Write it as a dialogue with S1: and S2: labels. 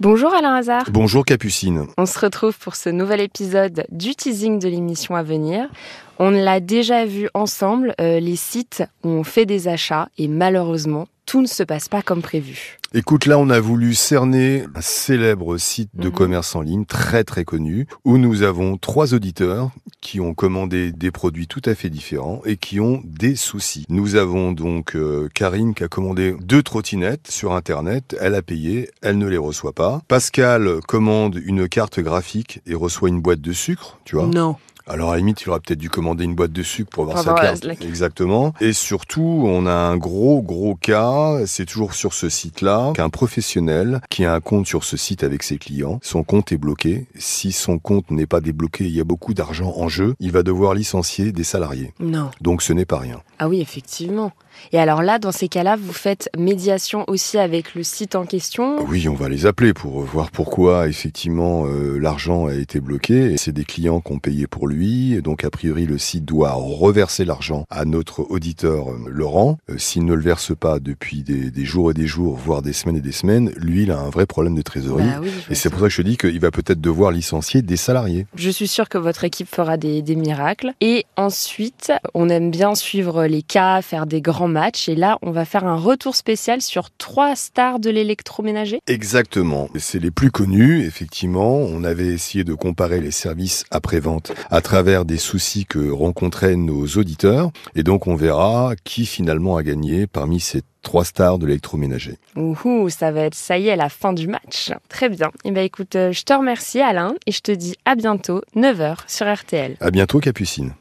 S1: Bonjour Alain Hazard.
S2: Bonjour Capucine.
S1: On se retrouve pour ce nouvel épisode du teasing de l'émission à venir. On l'a déjà vu ensemble, euh, les sites où on fait des achats et malheureusement, tout ne se passe pas comme prévu.
S2: Écoute, là, on a voulu cerner un célèbre site de
S1: Mhm.
S2: commerce en ligne très très connu où nous avons trois auditeurs qui ont commandé des produits tout à fait différents et qui ont des soucis. Nous avons donc euh, Karine qui a commandé deux trottinettes sur Internet. Elle a payé, elle ne les reçoit pas. Pascal commande une carte graphique et reçoit une boîte de sucre, tu vois.
S1: Non.
S2: Alors à la limite, il aurait peut-être dû commander une boîte de sucre pour avoir
S1: Pour
S2: sa
S1: avoir
S2: carte.
S1: la- la-
S2: Exactement. Et surtout, on a un gros gros cas, c'est toujours sur ce site-là, qu'un professionnel qui a un compte sur ce site avec ses clients, son compte est bloqué. Si son compte n'est pas débloqué, il y a beaucoup d'argent en jeu, il va devoir licencier des salariés.
S1: Non.
S2: Donc ce n'est pas rien.
S1: Ah oui, effectivement. Et alors là, dans ces cas-là, vous faites médiation aussi avec le site en question?
S2: Oui, on va les appeler pour voir pourquoi effectivement euh, l'argent a été bloqué. C'est des clients qui ont payé pour lui, et donc a priori le site doit reverser l'argent à notre auditeur euh, Laurent. Euh, S'il ne le verse pas depuis des, des jours et des jours, voire des semaines et des semaines, lui il a un vrai problème de trésorerie.
S1: Bah oui,
S2: Et c'est pour ça que je te dis qu'il va peut-être devoir licencier des salariés.
S1: Je suis sûre que votre équipe fera des, des miracles. Et ensuite, on aime bien suivre les cas, faire des grands matchs. Et là, on va faire un retour spécial sur trois stars de l'électroménager.
S2: Exactement. C'est les plus connus, effectivement. On avait essayé de comparer les services après-vente à travers des soucis que rencontraient nos auditeurs. Et donc, on verra qui finalement a gagné parmi ces trois stars de l'électroménager.
S1: Ouhou, ça va être, ça y est, la fin du match. Très bien. Et ben écoute, euh, je te remercie Alain et je te dis à bientôt, 9h sur RTL.
S2: À bientôt, Capucine.